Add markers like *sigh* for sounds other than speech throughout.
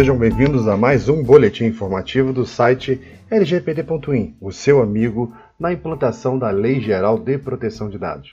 sejam bem-vindos a mais um boletim informativo do site lgpd.in, o seu amigo na implantação da Lei Geral de Proteção de Dados.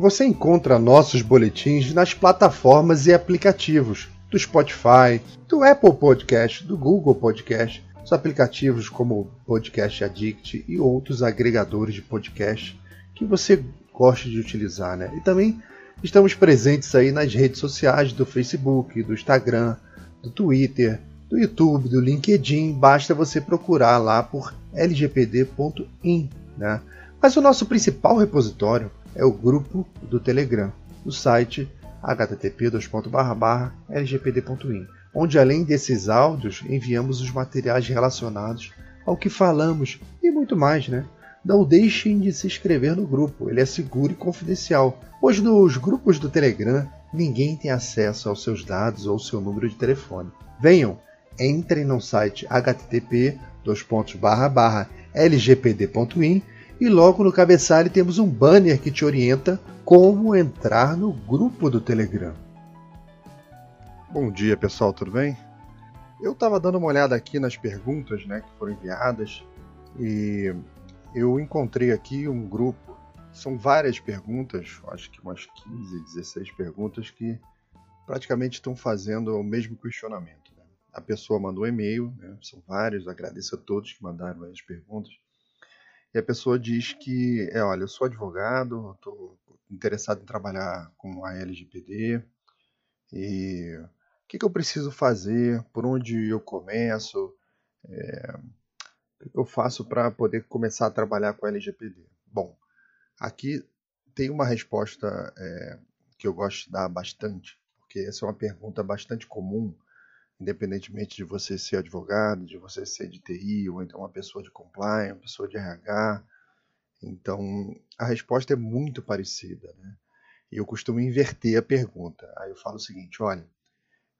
Você encontra nossos boletins nas plataformas e aplicativos do Spotify, do Apple Podcast, do Google Podcast, os aplicativos como Podcast Addict e outros agregadores de podcast que você gosta de utilizar, né? E também estamos presentes aí nas redes sociais do Facebook, do Instagram, do Twitter, do YouTube, do LinkedIn. Basta você procurar lá por lgpd.in, né? Mas o nosso principal repositório é o grupo do Telegram, no site http://lgpd.in, onde além desses áudios enviamos os materiais relacionados ao que falamos e muito mais, né? Não deixem de se inscrever no grupo, ele é seguro e confidencial, pois nos grupos do Telegram ninguém tem acesso aos seus dados ou seu número de telefone. Venham, entrem no site http://lgpd.in e logo no cabeçalho temos um banner que te orienta como entrar no grupo do Telegram. Bom dia pessoal, tudo bem? Eu estava dando uma olhada aqui nas perguntas né, que foram enviadas e eu encontrei aqui um grupo. São várias perguntas, acho que umas 15, 16 perguntas que praticamente estão fazendo o mesmo questionamento. Né? A pessoa mandou um e-mail, né? são vários, agradeço a todos que mandaram as perguntas. E a pessoa diz que, é, olha, eu sou advogado, estou interessado em trabalhar com a LGPD e o que, que eu preciso fazer, por onde eu começo, é, eu faço para poder começar a trabalhar com a LGPD? Bom, aqui tem uma resposta é, que eu gosto de dar bastante, porque essa é uma pergunta bastante comum, independentemente de você ser advogado, de você ser de TI, ou então uma pessoa de compliance, uma pessoa de RH. Então, a resposta é muito parecida, né? E eu costumo inverter a pergunta. Aí eu falo o seguinte, olha,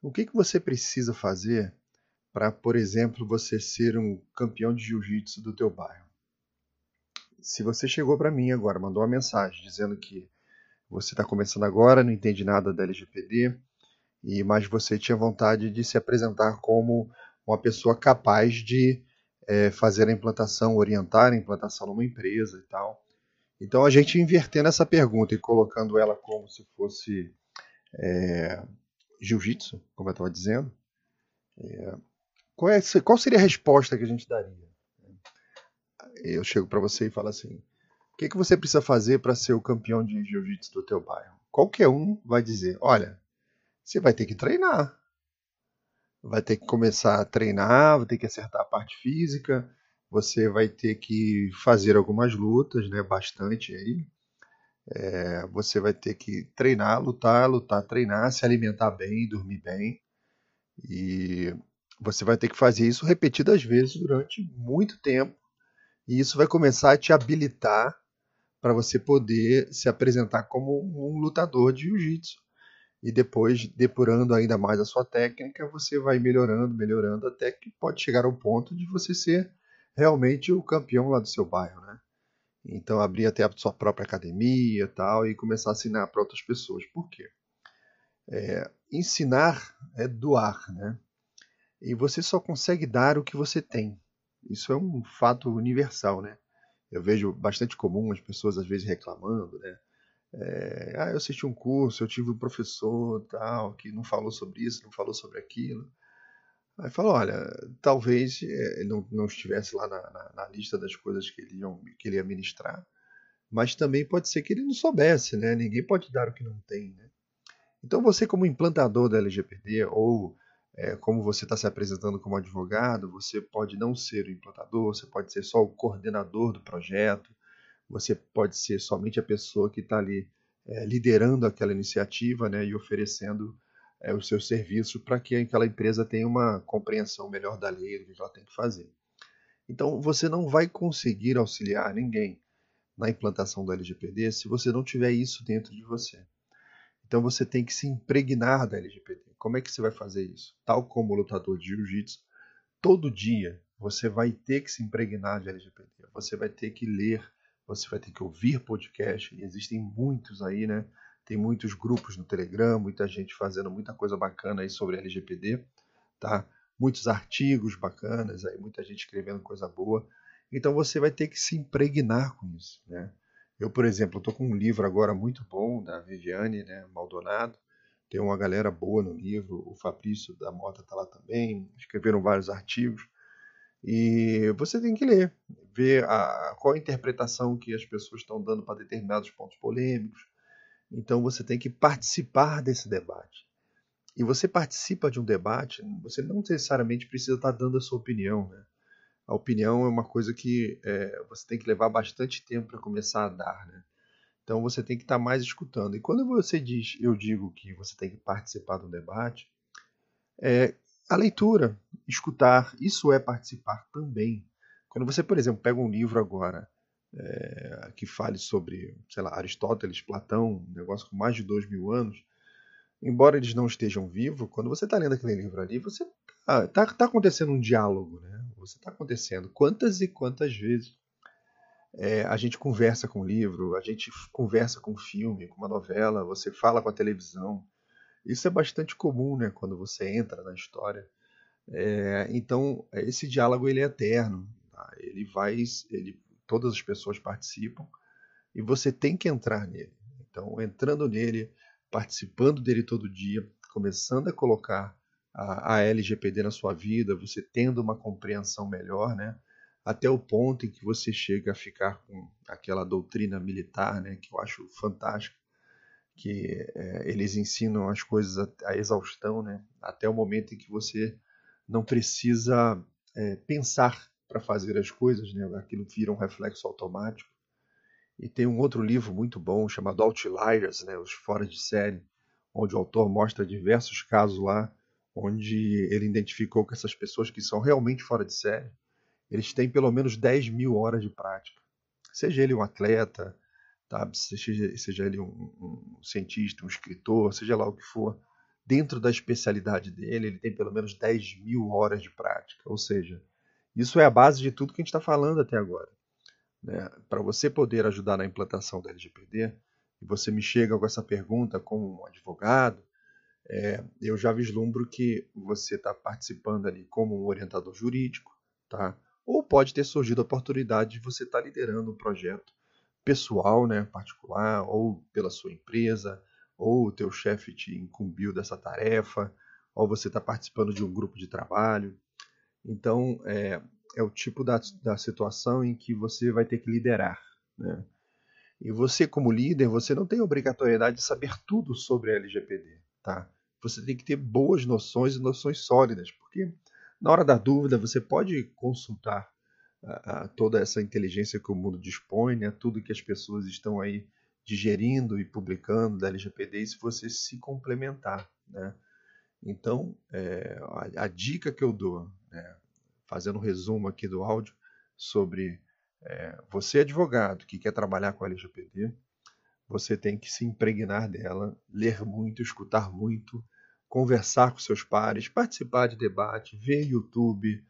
o que, que você precisa fazer para, por exemplo, você ser um campeão de jiu-jitsu do teu bairro. Se você chegou para mim agora, mandou uma mensagem dizendo que você está começando agora, não entende nada da LGPD, e mas você tinha vontade de se apresentar como uma pessoa capaz de é, fazer a implantação, orientar a implantação numa empresa e tal. Então a gente invertendo essa pergunta e colocando ela como se fosse é, jiu-jitsu, como eu estava dizendo, é, qual, é, qual seria a resposta que a gente daria? Eu chego para você e falo assim: o que, que você precisa fazer para ser o campeão de jiu-jitsu do teu bairro? Qualquer um vai dizer: olha, você vai ter que treinar. Vai ter que começar a treinar, vai ter que acertar a parte física, você vai ter que fazer algumas lutas, né? Bastante aí. É, você vai ter que treinar, lutar, lutar, treinar, se alimentar bem, dormir bem. E você vai ter que fazer isso repetidas vezes durante muito tempo. E isso vai começar a te habilitar para você poder se apresentar como um lutador de jiu-jitsu. E depois, depurando ainda mais a sua técnica, você vai melhorando, melhorando, até que pode chegar ao ponto de você ser realmente o campeão lá do seu bairro, né? Então, abrir até a sua própria academia e tal, e começar a ensinar para outras pessoas. Por quê? É, ensinar é doar, né? E você só consegue dar o que você tem. Isso é um fato universal, né? Eu vejo bastante comum as pessoas às vezes reclamando, né? É, ah, eu assisti um curso, eu tive um professor tal que não falou sobre isso, não falou sobre aquilo. Aí fala, olha, talvez é, ele não, não estivesse lá na, na, na, lista das coisas que ele, iam, que ele ia ministrar, mas também pode ser que ele não soubesse, né? Ninguém pode dar o que não tem, né? Então você como implantador da LGPD ou é, como você está se apresentando como advogado, você pode não ser o implantador, você pode ser só o coordenador do projeto, você pode ser somente a pessoa que está ali é, liderando aquela iniciativa né, e oferecendo é, os seus serviços para que aquela empresa tenha uma compreensão melhor da lei, do que ela tem que fazer. Então, você não vai conseguir auxiliar ninguém na implantação do LGPD se você não tiver isso dentro de você. Então você tem que se impregnar da LGPD. Como é que você vai fazer isso? Tal como o lutador de jiu-jitsu, todo dia você vai ter que se impregnar de LGPD. Você vai ter que ler, você vai ter que ouvir podcast. E existem muitos aí, né? Tem muitos grupos no Telegram, muita gente fazendo muita coisa bacana aí sobre LGPD, tá? muitos artigos bacanas, aí muita gente escrevendo coisa boa. Então você vai ter que se impregnar com isso, né? Eu, por exemplo, estou com um livro agora muito bom da Viviane né, Maldonado. Tem uma galera boa no livro, o Fabrício da Mota está lá também, escreveram vários artigos. E você tem que ler, ver a, qual a interpretação que as pessoas estão dando para determinados pontos polêmicos. Então você tem que participar desse debate. E você participa de um debate, você não necessariamente precisa estar tá dando a sua opinião. Né? A opinião é uma coisa que é, você tem que levar bastante tempo para começar a dar. Né? Então você tem que estar tá mais escutando. E quando você diz, eu digo que você tem que participar do debate, é, a leitura, escutar, isso é participar também. Quando você, por exemplo, pega um livro agora é, que fale sobre, sei lá, Aristóteles, Platão, um negócio com mais de dois mil anos, embora eles não estejam vivos, quando você está lendo aquele livro ali, você está tá, tá acontecendo um diálogo, né? Você está acontecendo. Quantas e quantas vezes é, a gente conversa com o livro, a gente conversa com o filme, com uma novela, você fala com a televisão, isso é bastante comum, né, quando você entra na história. É, então, esse diálogo ele é eterno. Tá? Ele vai, ele, todas as pessoas participam e você tem que entrar nele. Então, entrando nele, participando dele todo dia, começando a colocar a, a LGPD na sua vida, você tendo uma compreensão melhor, né? Até o ponto em que você chega a ficar com aquela doutrina militar, né? Que eu acho fantástico que é, eles ensinam as coisas a, a, exaustão, né? até o momento em que você não precisa é, pensar para fazer as coisas, né? aquilo vira um reflexo automático. E tem um outro livro muito bom chamado Outliers, né? Os Fora de Série, onde o autor mostra diversos casos lá, onde ele identificou que essas pessoas que são realmente fora de série, eles têm pelo menos 10 mil horas de prática. Seja ele um atleta, tá? seja, seja ele um, um, cientista, um escritor, seja lá o que for, dentro da especialidade dele, ele tem pelo menos 10 mil horas de prática. Ou seja, isso é a base de tudo que a gente está falando até agora. Né? Para você poder ajudar na implantação da LGPD, e você me chega com essa pergunta como um advogado, é, eu já vislumbro que você está participando ali como um orientador jurídico, tá? Ou pode ter surgido a oportunidade de você estar tá liderando um projeto pessoal, né, particular, ou pela sua empresa, ou o teu chefe te incumbiu dessa tarefa, ou você está participando de um grupo de trabalho. Então, é, é o tipo da, da situação em que você vai ter que liderar. Né? E você, como líder, você não tem obrigatoriedade de saber tudo sobre a LGPD. Tá? Você tem que ter boas noções e noções sólidas, porque na hora da dúvida você pode consultar a, toda essa inteligência que o mundo dispõe, né, tudo que as pessoas estão aí digerindo e publicando da LGPD, se você se complementar. Né? Então, é, a, a, dica que eu dou, né, fazendo um resumo aqui do áudio, sobre é, você advogado que quer trabalhar com a LGPD, você tem que se impregnar dela, ler muito, escutar muito, conversar com seus pares, participar de debate, ver YouTube,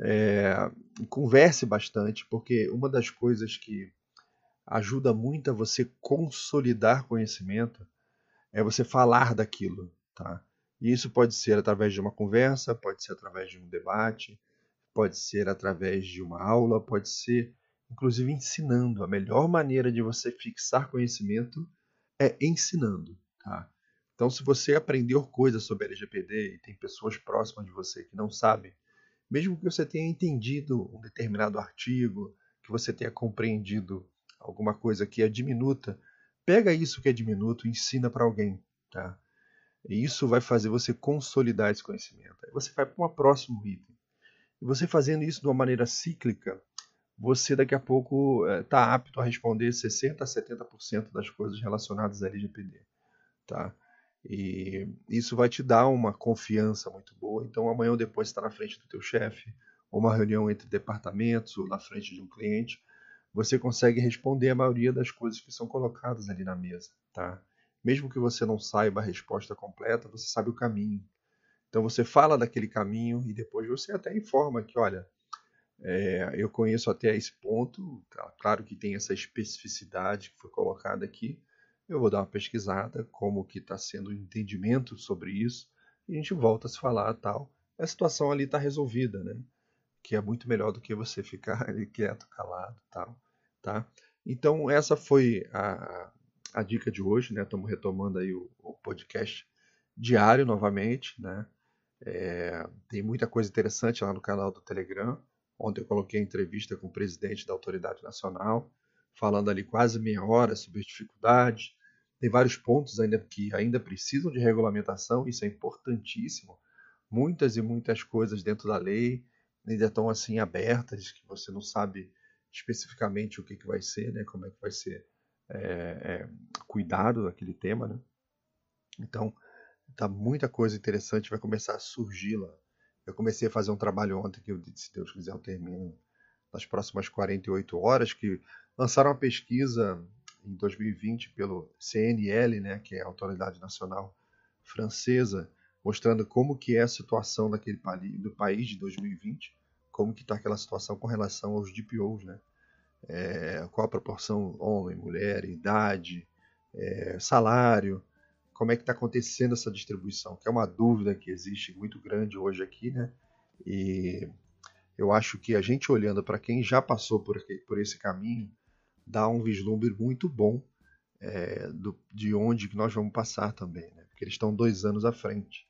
é, converse bastante, porque uma das coisas que ajuda muito a você consolidar conhecimento é você falar daquilo, tá? E isso pode ser através de uma conversa, pode ser através de um debate, pode ser através de uma aula, pode ser inclusive ensinando. A melhor maneira de você fixar conhecimento é ensinando, tá? Então, se você aprendeu coisas sobre LGPD e tem pessoas próximas de você que não sabem mesmo que você tenha entendido um determinado artigo, que você tenha compreendido alguma coisa que é diminuta, pega isso que é diminuto e ensina para alguém, tá? E isso vai fazer você consolidar esse conhecimento. Aí você vai para um próximo item. E você fazendo isso de uma maneira cíclica, você daqui a pouco está eh, apto a responder 60 a 70% das coisas relacionadas à LGPD, tá? E isso vai te dar uma confiança muito boa. Então amanhã ou depois está na frente do teu chefe, ou uma reunião entre departamentos, ou na frente de um cliente, você consegue responder a maioria das coisas que são colocadas ali na mesa, tá? Mesmo que você não saiba a resposta completa, você sabe o caminho. Então você fala daquele caminho e depois você até informa que, olha, é, eu conheço até esse ponto, tá? claro que tem essa especificidade que foi colocada aqui, eu vou dar uma pesquisada, como que está sendo o entendimento sobre isso, e a gente volta a se falar tal. a situação ali está resolvida, né? Que é muito melhor do que você ficar *laughs* ali quieto, calado, tal, tá? Então essa foi a, a dica de hoje, né? Estamos retomando aí o, o, podcast diário novamente, né? É, tem muita coisa interessante lá no canal do Telegram. Ontem eu coloquei entrevista com o presidente da Autoridade Nacional, falando ali quase meia hora sobre as dificuldades. Tem vários pontos ainda que ainda precisam de regulamentação, isso é importantíssimo. Muitas e muitas coisas dentro da lei ainda estão assim abertas, que você não sabe especificamente o que, que vai ser, né? como é que vai ser é, é, cuidado daquele tema. Né? Então, tá muita coisa interessante, vai começar a surgir lá. Eu comecei a fazer um trabalho ontem que eu disse, se Deus quiser eu termino nas próximas 48 horas, que lançaram uma pesquisa em 2020 pelo CNL, né, que é a Autoridade Nacional Francesa, mostrando como que é a situação daquele do país de 2020, como que está aquela situação com relação aos DPOs, né? É, qual a proporção homem, mulher, idade, é, salário, como é que está acontecendo essa distribuição, que é uma dúvida que existe muito grande hoje aqui, né? E eu acho que a gente olhando para quem já passou por, por esse caminho, dá um vislumbre muito bom é, do, de onde nós vamos passar também, né? Porque eles estão dois anos à frente.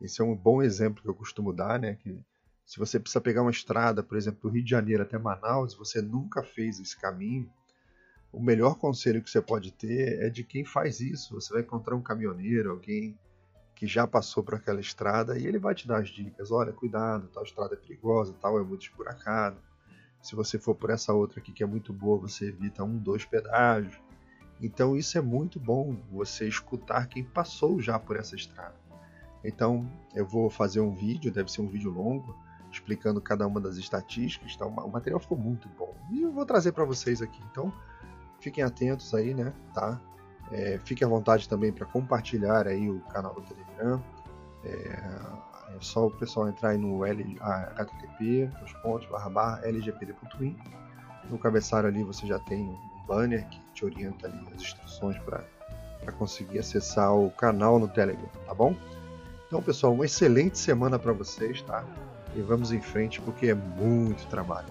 Esse é um bom exemplo que eu costumo dar, né? Que se você precisa pegar uma estrada, por exemplo, do Rio de Janeiro até Manaus, você nunca fez esse caminho, o melhor conselho que você pode ter é de quem faz isso. Você vai encontrar um caminhoneiro, alguém que já passou por aquela estrada e ele vai te dar as dicas. Olha, cuidado, tal estrada é perigosa, tal é muito esburacado. Se você for por essa outra aqui que é muito boa, você evita um, dois pedágios. Então isso é muito bom, você escutar quem passou já por essa estrada. Então eu vou fazer um vídeo, deve ser um vídeo longo, explicando cada uma das estatísticas. Tá? O material ficou muito bom e eu vou trazer para vocês aqui. Então fiquem atentos aí, né? Tá? É, fique à vontade também para compartilhar aí o canal do Telegram. É, é só o pessoal entrar aí no http lgpd.in. No cabeçalho ali você já tem um banner que te orienta ali as instruções para conseguir acessar o canal no Telegram, tá bom? Então, pessoal, uma excelente semana para vocês, tá? E vamos em frente porque é muito trabalho.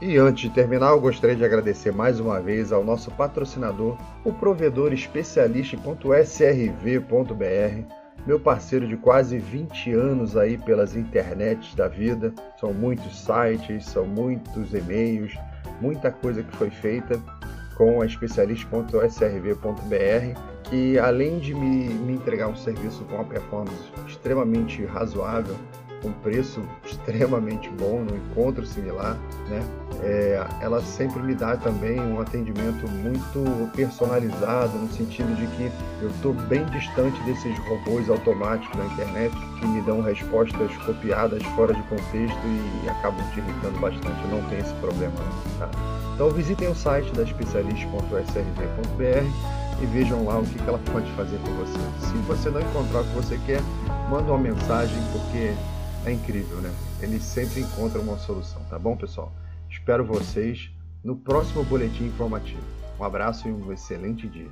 E antes de terminar, eu gostaria de agradecer mais uma vez ao nosso patrocinador, o provedor especialista .srv.br, meu parceiro de quase 20 anos aí pelas internets da vida. São muitos sites, são muitos e-mails, muita coisa que foi feita com a especialista.srv.br, que além de me, me entregar um serviço com uma performance extremamente razoável, um preço extremamente bom, no encontro similar, né? É, ela sempre me dá também um atendimento muito personalizado, no sentido de que eu estou bem distante desses robôs automáticos da internet que me dão respostas copiadas fora de contexto e acabam te irritando bastante. Eu não tenho esse problema. Tá? Então visitem o site da especialista.srv.br e vejam lá o que ela pode fazer por você. Se você não encontrar o que você quer, manda uma mensagem, porque é incrível, né? Eles sempre encontram uma solução, tá bom, pessoal? Espero vocês no próximo boletim informativo. Um abraço e um excelente dia.